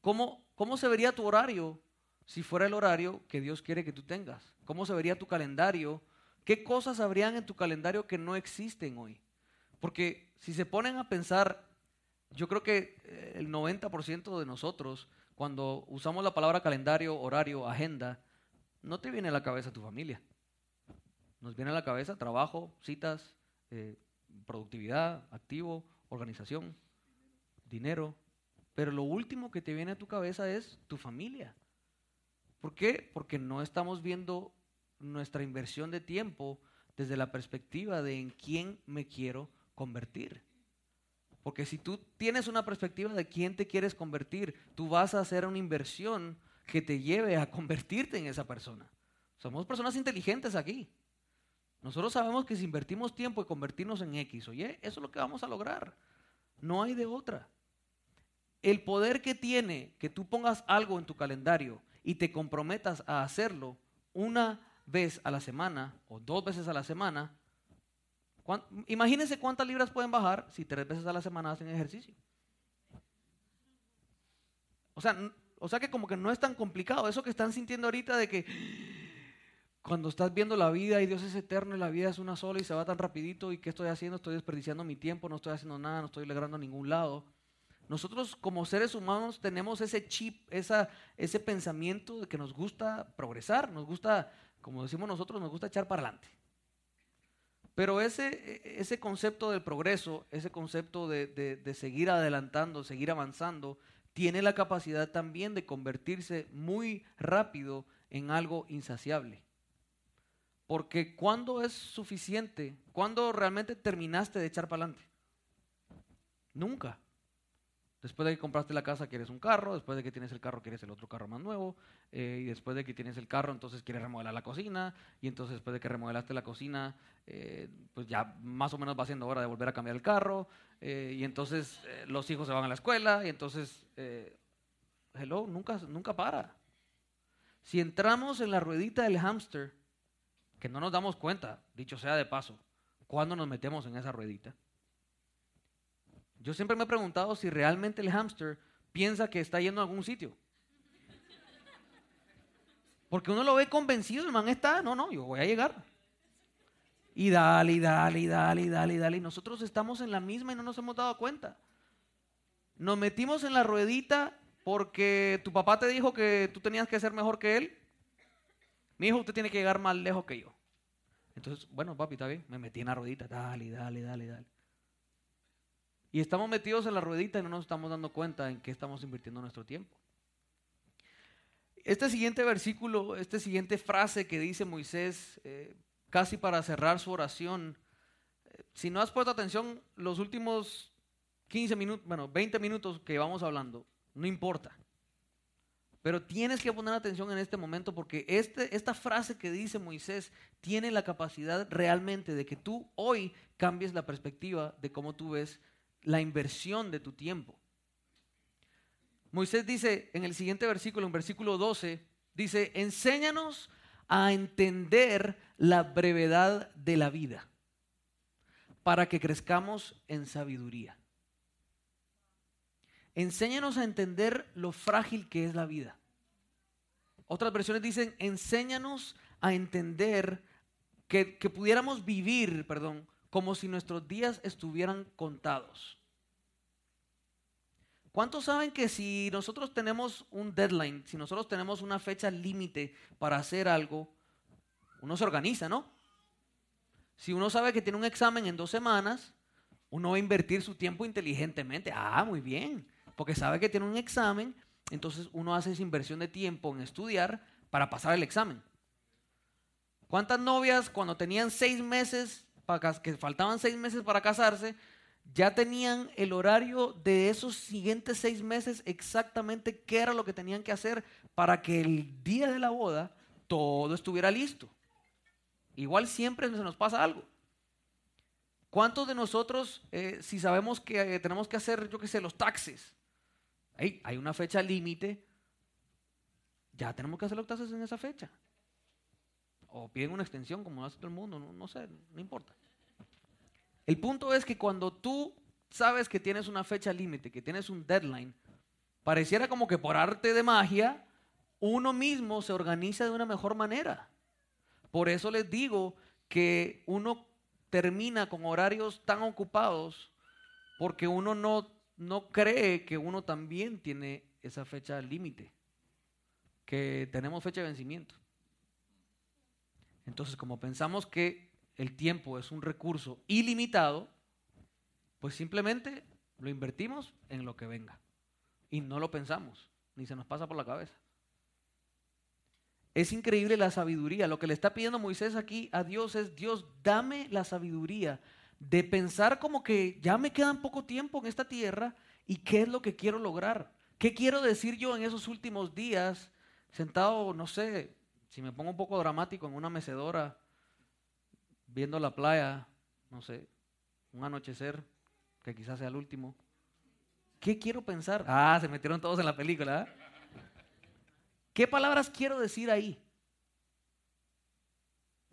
¿cómo, cómo se vería tu horario si fuera el horario que Dios quiere que tú tengas? ¿Cómo se vería tu calendario ¿Qué cosas habrían en tu calendario que no existen hoy? Porque si se ponen a pensar, yo creo que eh, el 90% de nosotros, cuando usamos la palabra calendario, horario, agenda, no te viene a la cabeza tu familia. Nos viene a la cabeza trabajo, citas, eh, productividad, activo, organización, dinero. Pero lo último que te viene a tu cabeza es tu familia. ¿Por qué? Porque no estamos viendo nuestra inversión de tiempo desde la perspectiva de en quién me quiero convertir. Porque si tú tienes una perspectiva de quién te quieres convertir, tú vas a hacer una inversión que te lleve a convertirte en esa persona. Somos personas inteligentes aquí. Nosotros sabemos que si invertimos tiempo y convertirnos en X, oye, eso es lo que vamos a lograr. No hay de otra. El poder que tiene que tú pongas algo en tu calendario y te comprometas a hacerlo una vez a la semana o dos veces a la semana, imagínense cuántas libras pueden bajar si tres veces a la semana hacen ejercicio. O sea, o sea que como que no es tan complicado. Eso que están sintiendo ahorita de que cuando estás viendo la vida y Dios es eterno y la vida es una sola y se va tan rapidito y qué estoy haciendo, estoy desperdiciando mi tiempo, no estoy haciendo nada, no estoy logrando a ningún lado. Nosotros como seres humanos tenemos ese chip, esa, ese pensamiento de que nos gusta progresar, nos gusta como decimos nosotros, nos gusta echar para adelante. Pero ese, ese concepto del progreso, ese concepto de, de, seguir adelantando, seguir avanzando, tiene la capacidad también de convertirse muy rápido en algo insaciable. Porque cuando es suficiente, cuando realmente terminaste de echar para adelante? Nunca. Después de que compraste la casa, quieres un carro. Después de que tienes el carro, quieres el otro carro más nuevo. Eh, y después de que tienes el carro, entonces quieres remodelar la cocina. Y entonces después de que remodelaste la cocina, eh, pues ya más o menos va siendo hora de volver a cambiar el carro. Eh, y entonces los hijos se van a la escuela. Y entonces, hello, nunca, nunca para. Si entramos en la ruedita del hámster, que no nos damos cuenta, dicho sea de paso, cuando nos metemos en esa ruedita. Yo siempre me he preguntado si realmente el hámster piensa que está yendo a algún sitio. Porque uno lo ve convencido, el man está, no, no, yo voy a llegar. Y dale, y dale, y dale, y dale, y dale. Nosotros estamos en la misma y no nos hemos dado cuenta. Nos metimos en la ruedita porque tu papá te dijo que tú tenías que ser mejor que él. Mi hijo, usted tiene que llegar más lejos que yo. Entonces, bueno, papi, está bien. Me metí en la ruedita, dale, dale, dale, dale. Y estamos metidos en la ruedita y no nos estamos dando cuenta en qué estamos invirtiendo nuestro tiempo. Este siguiente versículo, esta siguiente frase que dice Moisés, eh, casi para cerrar su oración, eh, si no has puesto atención los últimos 15 minutos, bueno, 20 minutos que vamos hablando, no importa. Pero tienes que poner atención en este momento porque este, esta frase que dice Moisés tiene la capacidad realmente de que tú hoy cambies la perspectiva de cómo tú ves la inversión de tu tiempo. Moisés dice en el siguiente versículo, en versículo 12, dice, enséñanos a entender la brevedad de la vida para que crezcamos en sabiduría. Enséñanos a entender lo frágil que es la vida. Otras versiones dicen, enséñanos a entender que, que pudiéramos vivir, perdón, como si nuestros días estuvieran contados. ¿Cuántos saben que si nosotros tenemos un deadline, si nosotros tenemos una fecha límite para hacer algo, uno se organiza, ¿no? Si uno sabe que tiene un examen en dos semanas, uno va a invertir su tiempo inteligentemente. Ah, muy bien, porque sabe que tiene un examen, entonces uno hace esa inversión de tiempo en estudiar para pasar el examen. ¿Cuántas novias cuando tenían seis meses que faltaban seis meses para casarse, ya tenían el horario de esos siguientes seis meses exactamente qué era lo que tenían que hacer para que el día de la boda todo estuviera listo. Igual siempre se nos pasa algo. ¿Cuántos de nosotros, eh, si sabemos que eh, tenemos que hacer, yo qué sé, los taxes, hay, una fecha límite, ya tenemos que hacer los taxes en esa fecha? O piden una extensión como hace todo el mundo, no sé, no importa. El punto es que cuando tú sabes que tienes una fecha límite, que tienes un deadline, pareciera como que por arte de magia, uno mismo se organiza de una mejor manera. Por eso les digo que uno termina con horarios tan ocupados porque uno no, no cree que uno también tiene esa fecha límite, que tenemos fecha de vencimiento. Entonces, como pensamos que el tiempo es un recurso ilimitado, pues simplemente lo invertimos en lo que venga. Y no lo pensamos, ni se nos pasa por la cabeza. Es increíble la sabiduría. Lo que le está pidiendo Moisés aquí a Dios es, Dios, dame la sabiduría de pensar como que ya me quedan poco tiempo en esta tierra y qué es lo que quiero lograr. ¿Qué quiero decir yo en esos últimos días, sentado, no sé, si me pongo un poco dramático en una mecedora, viendo la playa, no sé, un anochecer, que quizás sea el último. ¿Qué quiero pensar? Ah, se metieron todos en la película. ¿eh? ¿Qué palabras quiero decir ahí?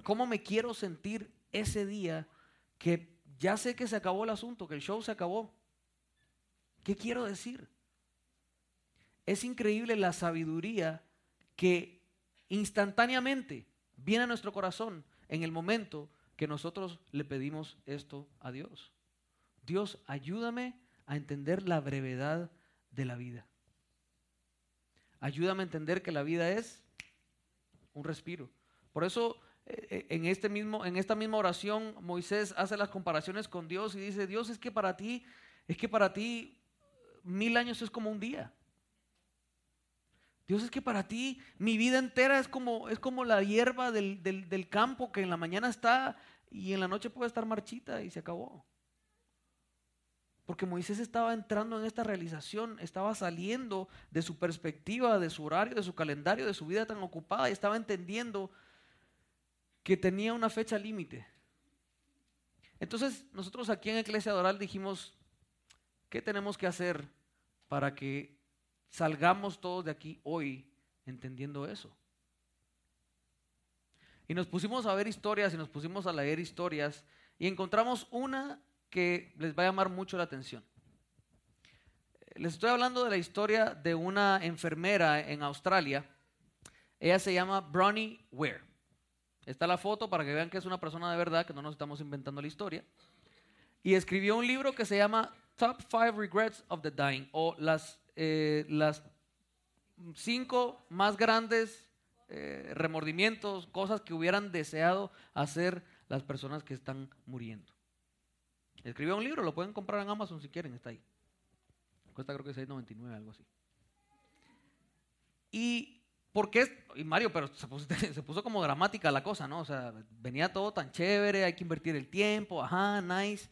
¿Cómo me quiero sentir ese día que ya sé que se acabó el asunto, que el show se acabó? ¿Qué quiero decir? Es increíble la sabiduría que instantáneamente viene a nuestro corazón en el momento que nosotros le pedimos esto a Dios. Dios, ayúdame a entender la brevedad de la vida. Ayúdame a entender que la vida es un respiro. Por eso en, este mismo, en esta misma oración Moisés hace las comparaciones con Dios y dice, Dios es que para ti, es que para ti mil años es como un día. Dios es que para ti mi vida entera es como, es como la hierba del, del, campo que en la mañana está y en la noche puede estar marchita y se acabó. ¿Por Porque Moisés estaba entrando en esta realización, estaba saliendo de su perspectiva, de su horario, de su calendario, de su vida tan ocupada y estaba entendiendo que tenía una fecha límite. Entonces nosotros aquí en Iglesia Doral dijimos, ¿qué tenemos que hacer para que salgamos todos de aquí hoy entendiendo eso? Y nos pusimos a ver historias y nos pusimos a leer historias y encontramos una que les va a llamar mucho la atención. Les estoy hablando de la historia de una enfermera en Australia. Ella se llama Bronnie Ware. Está la foto para que vean que es una persona de verdad, que no nos estamos inventando la historia. Y escribió un libro que se llama Top 5 Regrets of the Dying, o las, eh, las cinco más grandes eh, remordimientos, cosas que hubieran deseado hacer las personas que están muriendo. Escribió un libro, lo pueden comprar en Amazon si quieren, está ahí. Cuesta creo que 6.99, algo así. Y ¿por qué? Y Mario, pero se puso, como dramática la cosa, ¿no? O sea, venía todo tan chévere, hay que invertir el tiempo, ajá, nice.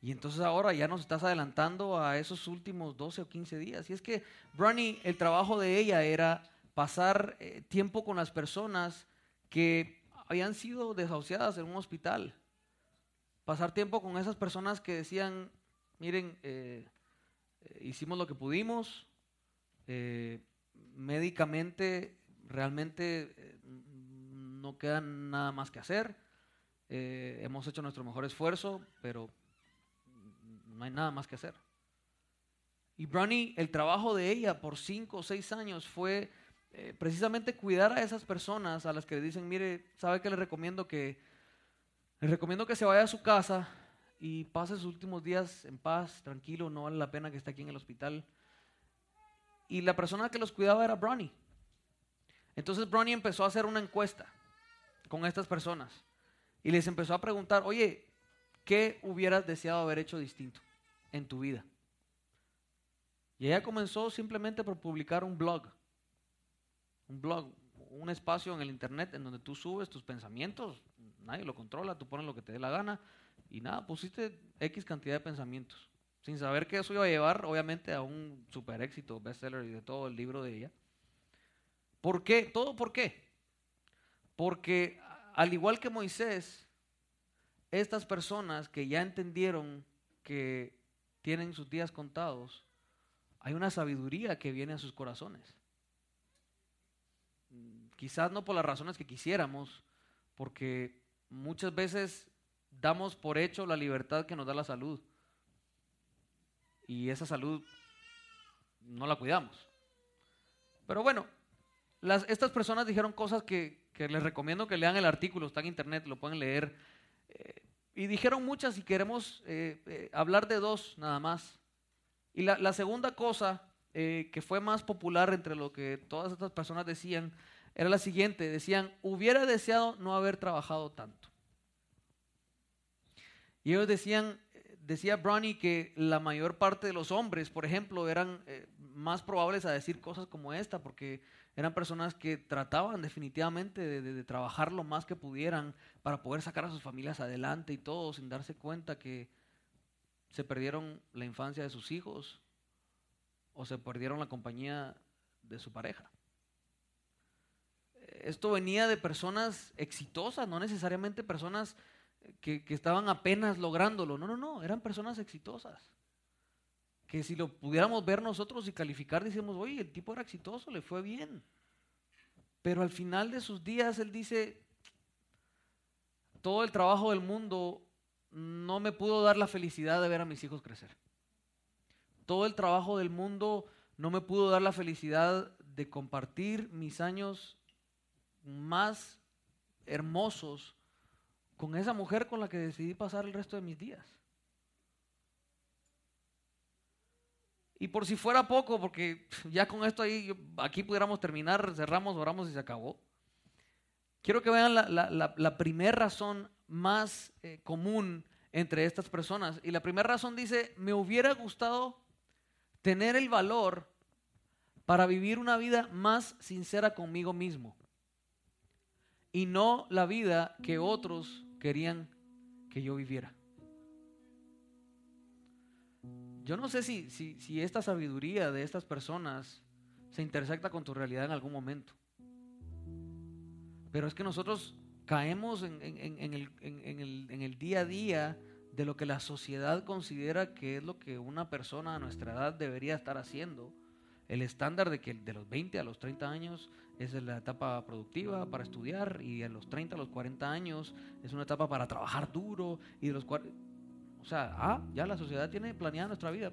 Y entonces ahora ya nos estás adelantando a esos últimos 12 o 15 días. Y es que, Bronnie, el trabajo de ella era pasar eh, tiempo con las personas que habían sido desahuciadas en un hospital. Pasar tiempo con esas personas que decían, miren, eh, eh, hicimos lo que pudimos, médicamente realmente no queda nada más que hacer, hemos hecho nuestro mejor esfuerzo, pero no hay nada más que hacer. Y Bronnie, el trabajo de ella por cinco o seis años fue eh, precisamente cuidar a esas personas a las que le dicen, mire, ¿sabe que le recomiendo que, le recomiendo que se vaya a su casa y pase sus últimos días en paz, tranquilo, no vale la pena que esté aquí en el hospital? Y la persona que los cuidaba era Bronnie. Entonces Bronnie empezó a hacer una encuesta con estas personas y les empezó a preguntar, oye, ¿qué hubieras deseado haber hecho distinto en tu vida? Y ella comenzó simplemente por publicar un blog un blog, un espacio en el internet en donde tú subes tus pensamientos, nadie lo controla, tú pones lo que te dé la gana y nada, pusiste X cantidad de pensamientos, sin saber que eso iba a llevar obviamente a un super éxito, bestseller y de todo el libro de ella. ¿Por qué? ¿Todo por qué? Porque al igual que Moisés, estas personas que ya entendieron que tienen sus días contados, hay una sabiduría que viene a sus corazones. Quizás no por las razones que quisiéramos, porque muchas veces damos por hecho la libertad que nos da la salud. Y esa salud no la cuidamos. Pero bueno, las, estas personas dijeron cosas que, les recomiendo que lean el artículo, está en internet, lo pueden leer. Eh, y dijeron muchas y queremos eh, eh, hablar de dos nada más. Y la, segunda cosa que fue más popular entre lo que todas estas personas decían era la siguiente, decían, hubiera deseado no haber trabajado tanto. Y ellos decían, decía Bronnie que la mayor parte de los hombres, por ejemplo, eran más probables a decir cosas como esta, porque eran personas que trataban definitivamente de, trabajar lo más que pudieran para poder sacar a sus familias adelante y todo, sin darse cuenta que se perdieron la infancia de sus hijos o se perdieron la compañía de su pareja esto venía de personas exitosas, no necesariamente personas que, estaban apenas lográndolo. No, no, no, eran personas exitosas. Que si lo pudiéramos ver nosotros y calificar, decimos, oye, el tipo era exitoso, le fue bien. Pero al final de sus días él dice, todo el trabajo del mundo no me pudo dar la felicidad de ver a mis hijos crecer. Todo el trabajo del mundo no me pudo dar la felicidad de compartir mis años más hermosos con esa mujer con la que decidí pasar el resto de mis días. Y por si fuera poco, porque ya con esto ahí, aquí pudiéramos terminar, cerramos, oramos y se acabó. Quiero que vean la, primera razón más eh, común entre estas personas. Y la primera razón dice, me hubiera gustado tener el valor para vivir una vida más sincera conmigo mismo y no la vida que otros querían que yo viviera. Yo no sé si, si, esta sabiduría de estas personas se intersecta con tu realidad en algún momento. Pero es que nosotros caemos en, el, en, el, día a día de lo que la sociedad considera que es lo que una persona a nuestra edad debería estar haciendo. El estándar de que de los 20 a los 30 años es la etapa productiva para estudiar y a los 30 a los 40 años es una etapa para trabajar duro y de los o sea, ah, ya la sociedad tiene planeada nuestra vida.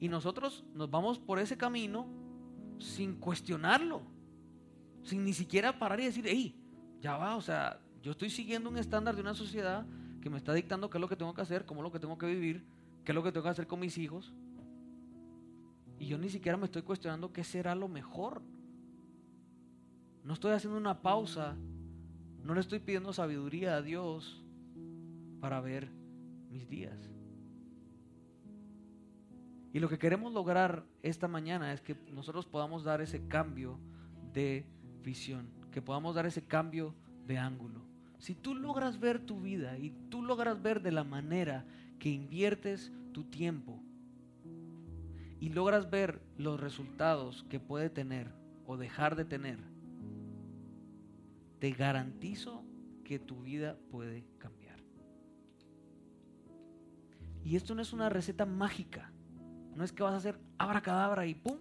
Y nosotros nos vamos por ese camino sin cuestionarlo sin ni siquiera parar y decir, hey, ya va, o sea, yo estoy siguiendo un estándar de una sociedad que me está dictando qué es lo que tengo que hacer, cómo es lo que tengo que vivir, qué es lo que tengo que hacer con mis hijos. Y yo ni siquiera me estoy cuestionando qué será lo mejor. No estoy haciendo una pausa, no le estoy pidiendo sabiduría a Dios para ver mis días. Y lo que queremos lograr esta mañana es que nosotros podamos dar ese cambio de visión, que podamos dar ese cambio de ángulo. Si tú logras ver tu vida y tú logras ver de la manera que inviertes tu tiempo y logras ver los resultados que puede tener o dejar de tener, te garantizo que tu vida puede cambiar. Y esto no es una receta mágica. No es que vas a hacer abracadabra y pum,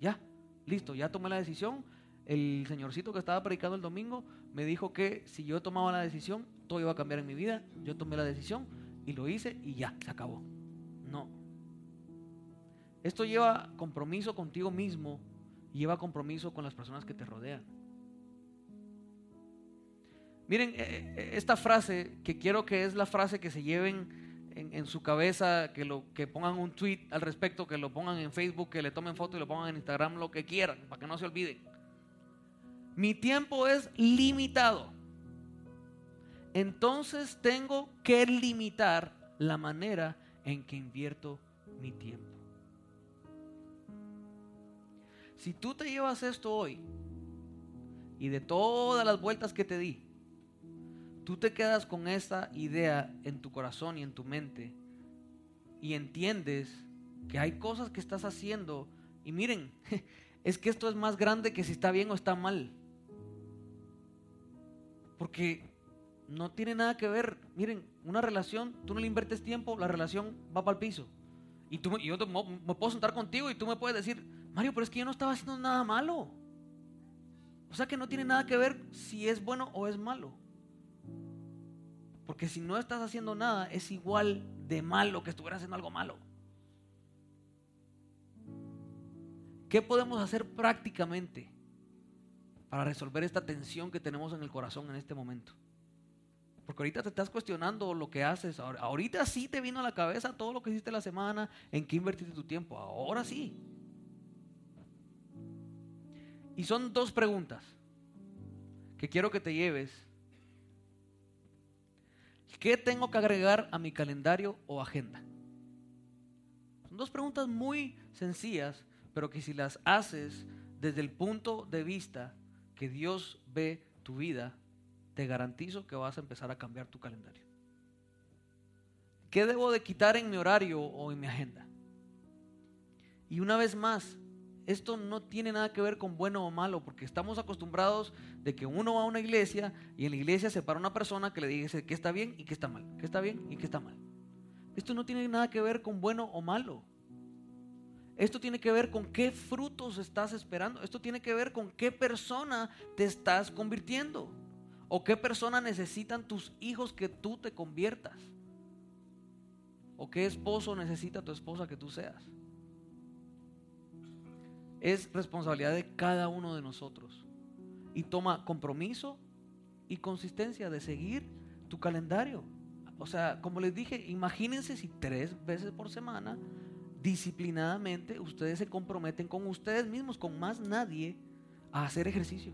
ya, listo, ya tomé la decisión, el señorcito que estaba predicando el domingo me dijo que si yo tomaba la decisión, todo iba a cambiar en mi vida. Yo tomé la decisión y lo hice y ya, se acabó. No. Esto lleva compromiso contigo mismo y lleva compromiso con las personas que te rodean. Miren, eh, eh, esta frase que quiero que es la frase que se lleven en, su cabeza, que, lo, que pongan un tweet al respecto, que lo pongan en Facebook, que le tomen foto y lo pongan en Instagram, lo que quieran, para que no se olviden. Mi tiempo es limitado. Entonces tengo que limitar la manera en que invierto mi tiempo. Si tú te llevas esto hoy y de todas las vueltas que te di, tú te quedas con esta idea en tu corazón y en tu mente y entiendes que hay cosas que estás haciendo y miren, es que esto es más grande que si está bien o está mal. Porque no tiene nada que ver. Miren, una relación, tú no le inviertes tiempo, la relación va para el piso. Y tú, yo me puedo sentar contigo y tú me puedes decir, Mario, pero es que yo no estaba haciendo nada malo. O sea que no tiene nada que ver si es bueno o es malo. Porque si no estás haciendo nada, es igual de malo que estuvieras haciendo algo malo. ¿Qué podemos hacer prácticamente? para resolver esta tensión que tenemos en el corazón en este momento. Porque ahorita te estás cuestionando lo que haces. Ahorita sí te vino a la cabeza todo lo que hiciste la semana, en qué invertiste tu tiempo. Ahora sí. Y son dos preguntas que quiero que te lleves. ¿Qué tengo que agregar a mi calendario o agenda? Son dos preguntas muy sencillas, pero que si las haces desde el punto de vista que Dios ve tu vida, te garantizo que vas a empezar a cambiar tu calendario. ¿Qué debo de quitar en mi horario o en mi agenda? Y una vez más, esto no tiene nada que ver con bueno o malo, porque estamos acostumbrados de que uno va a una iglesia y en la iglesia se para una persona que le dice que está bien y que está mal, que está bien y que está mal. Esto no tiene nada que ver con bueno o malo. Esto tiene que ver con qué frutos estás esperando. Esto tiene que ver con qué persona te estás convirtiendo. O qué persona necesitan tus hijos que tú te conviertas. O qué esposo necesita tu esposa que tú seas. Es responsabilidad de cada uno de nosotros. Y toma compromiso y consistencia de seguir tu calendario. O sea, como les dije, imagínense si tres veces por semana disciplinadamente ustedes se comprometen con ustedes mismos, con más nadie, a hacer ejercicio.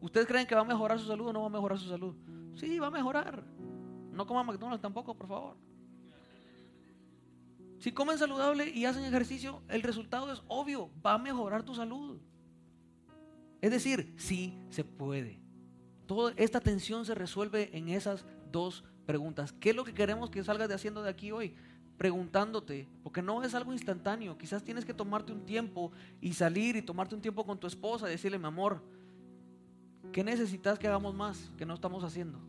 ¿Ustedes creen que va a mejorar su salud o no va a mejorar su salud? Sí, va a mejorar. No coman McDonald's tampoco, por favor. Si comen saludable y hacen ejercicio, el resultado es obvio, va a mejorar tu salud. Es decir, sí se puede. Toda esta tensión se resuelve en esas dos preguntas. ¿Qué es lo que queremos que salgas de haciendo de aquí hoy? preguntándote, porque no es algo instantáneo, quizás tienes que tomarte un tiempo y salir y tomarte un tiempo con tu esposa y decirle, mi amor, ¿qué necesitas que hagamos más que no estamos haciendo?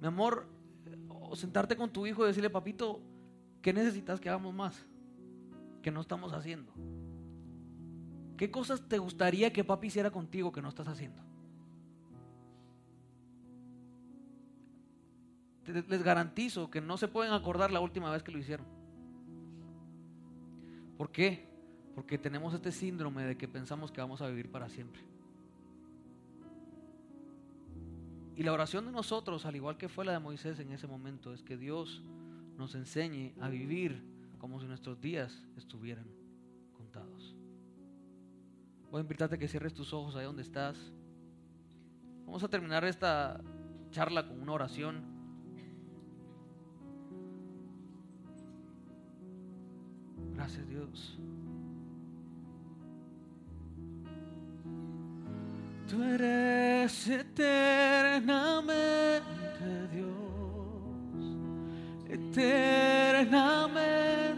Mi amor, o sentarte con tu hijo y decirle, papito, ¿qué necesitas que hagamos más que no estamos haciendo? ¿Qué cosas te gustaría que papi hiciera contigo que no estás haciendo? Les garantizo que no se pueden acordar la última vez que lo hicieron. ¿Por qué? Porque tenemos este síndrome de que pensamos que vamos a vivir para siempre. Y la oración de nosotros, al igual que fue la de Moisés en ese momento, es que Dios nos enseñe a vivir como si nuestros días estuvieran contados. Voy a invitarte a que cierres tus ojos ahí donde estás. Vamos a terminar esta charla con una oración. Gracias Dios. Tú eres eternamente eternamente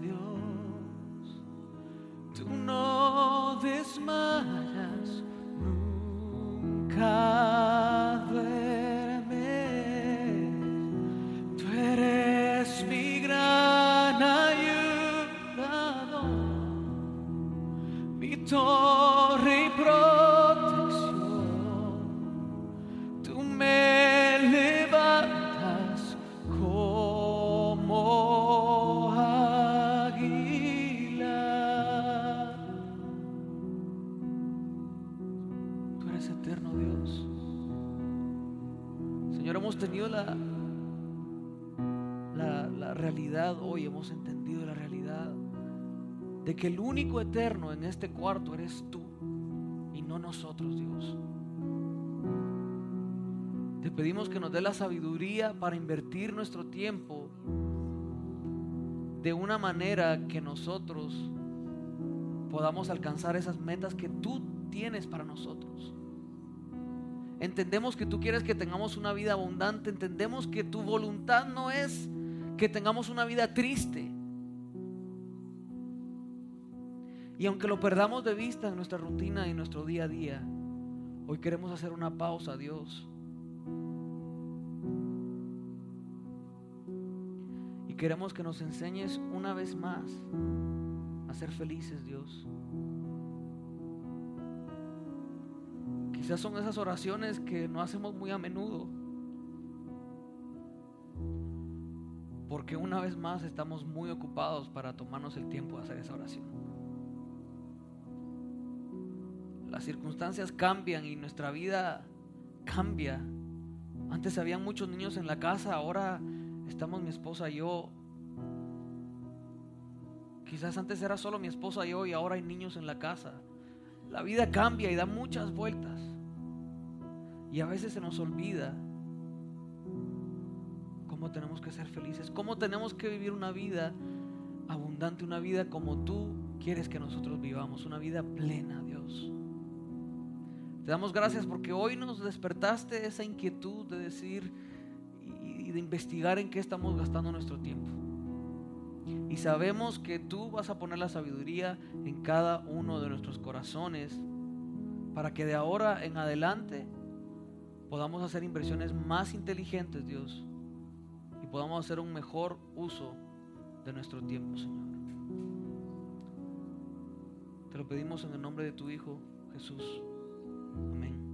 Dios. Tú no desmayas, hoy, hemos entendido la realidad de que el único eterno en este cuarto eres tú y no nosotros, Dios. Te pedimos que nos dé la sabiduría para invertir nuestro tiempo de una manera que nosotros podamos alcanzar esas metas que tú tienes para nosotros. Entendemos que tú quieres que tengamos una vida abundante, entendemos que tu voluntad no es que tengamos una vida triste. Y aunque lo perdamos de vista en nuestra rutina y en nuestro día a día, hoy queremos hacer una pausa, Dios. Y queremos que nos enseñes una vez más a ser felices, Dios. Quizás son esas oraciones que no hacemos muy a menudo. Porque una vez más estamos muy ocupados para tomarnos el tiempo de hacer esa oración. Las circunstancias cambian y nuestra vida cambia. Antes habían muchos niños en la casa, ahora estamos mi esposa y yo. Quizás antes era solo mi esposa y yo y ahora hay niños en la casa. La vida cambia y da muchas vueltas. Y a veces se nos olvida cómo tenemos que ser felices, cómo tenemos que vivir una vida abundante, una vida como tú quieres que nosotros vivamos, una vida plena, Dios. Te damos gracias porque hoy nos despertaste esa inquietud de decir y de investigar en qué estamos gastando nuestro tiempo. Y sabemos que tú vas a poner la sabiduría en cada uno de nuestros corazones para que de ahora en adelante podamos hacer inversiones más inteligentes, Dios, podamos hacer un mejor uso de nuestro tiempo, Señor. Te lo pedimos en el nombre de tu Hijo, Jesús. Amén.